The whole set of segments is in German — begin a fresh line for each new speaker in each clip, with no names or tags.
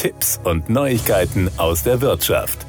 Tipps und Neuigkeiten aus der Wirtschaft.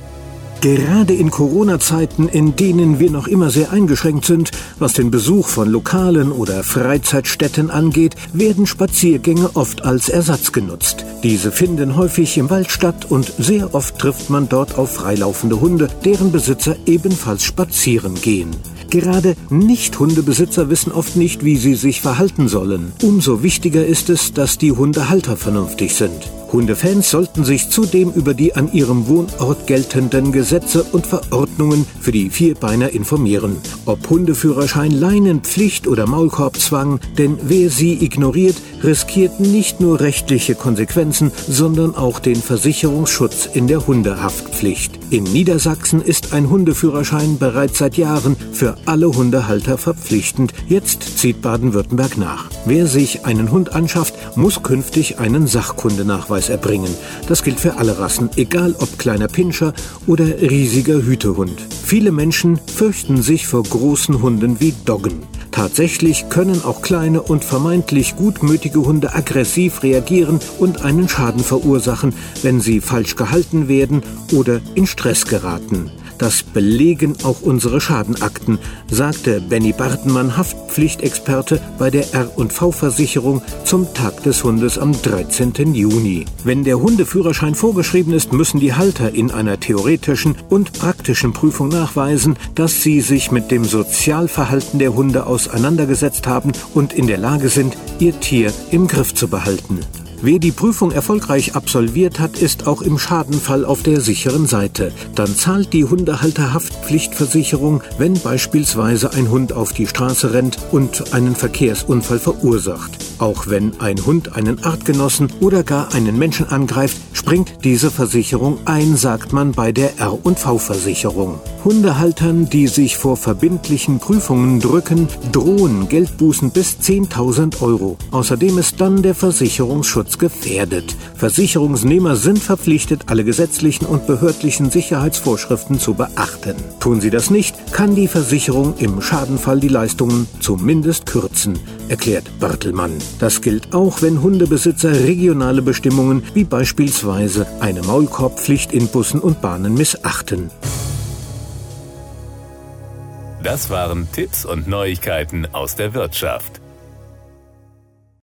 Gerade in Corona-Zeiten, in denen wir noch immer sehr eingeschränkt sind, was den Besuch von Lokalen oder Freizeitstätten angeht, werden Spaziergänge oft als Ersatz genutzt. Diese finden häufig im Wald statt und sehr oft trifft man dort auf freilaufende Hunde, deren Besitzer ebenfalls spazieren gehen. Gerade Nicht-Hundebesitzer wissen oft nicht, wie sie sich verhalten sollen. Umso wichtiger ist es, dass die Hundehalter vernünftig sind. Hundefans sollten sich zudem über die an ihrem Wohnort geltenden Gesetze und Verordnungen für die Vierbeiner informieren. Ob Hundeführerschein, Leinenpflicht oder Maulkorbzwang, denn wer sie ignoriert, riskiert nicht nur rechtliche Konsequenzen, sondern auch den Versicherungsschutz in der Hundehaftpflicht. In Niedersachsen ist ein Hundeführerschein bereits seit Jahren für alle Hundehalter verpflichtend. Jetzt zieht Baden-Württemberg nach. Wer sich einen Hund anschafft, muss künftig einen Sachkundenachweis erbringen. Das gilt für alle Rassen, egal ob kleiner Pinscher oder riesiger Hütehund. Viele Menschen fürchten sich vor großen Hunden wie Doggen. Tatsächlich können auch kleine und vermeintlich gutmütige Hunde aggressiv reagieren und einen Schaden verursachen, wenn sie falsch gehalten werden oder in Stress geraten. Das belegen auch unsere Schadenakten, sagte Benny Bartenmann, Haftpflichtexperte bei der R&V-Versicherung zum Tag des Hundes am 13. Juni. Wenn der Hundeführerschein vorgeschrieben ist, müssen die Halter in einer theoretischen und praktischen Prüfung nachweisen, dass sie sich mit dem Sozialverhalten der Hunde auseinandergesetzt haben und in der Lage sind, ihr Tier im Griff zu behalten. Wer die Prüfung erfolgreich absolviert hat, ist auch im Schadenfall auf der sicheren Seite. Dann zahlt die Hundehalterhaftpflichtversicherung, wenn beispielsweise ein Hund auf die Straße rennt und einen Verkehrsunfall verursacht. Auch wenn ein Hund einen Artgenossen oder gar einen Menschen angreift, springt diese Versicherung ein, sagt man bei der R&V-Versicherung. Hundehaltern, die sich vor verbindlichen Prüfungen drücken, drohen Geldbußen bis 10.000 Euro. Außerdem ist dann der Versicherungsschutz gefährdet. Versicherungsnehmer sind verpflichtet, alle gesetzlichen und behördlichen Sicherheitsvorschriften zu beachten. Tun sie das nicht, kann die Versicherung im Schadenfall die Leistungen zumindest kürzen, erklärt Bartelmann. Das gilt auch, wenn Hundebesitzer regionale Bestimmungen wie beispielsweise eine Maulkorbpflicht in Bussen und Bahnen missachten.
Das waren Tipps und Neuigkeiten aus der Wirtschaft.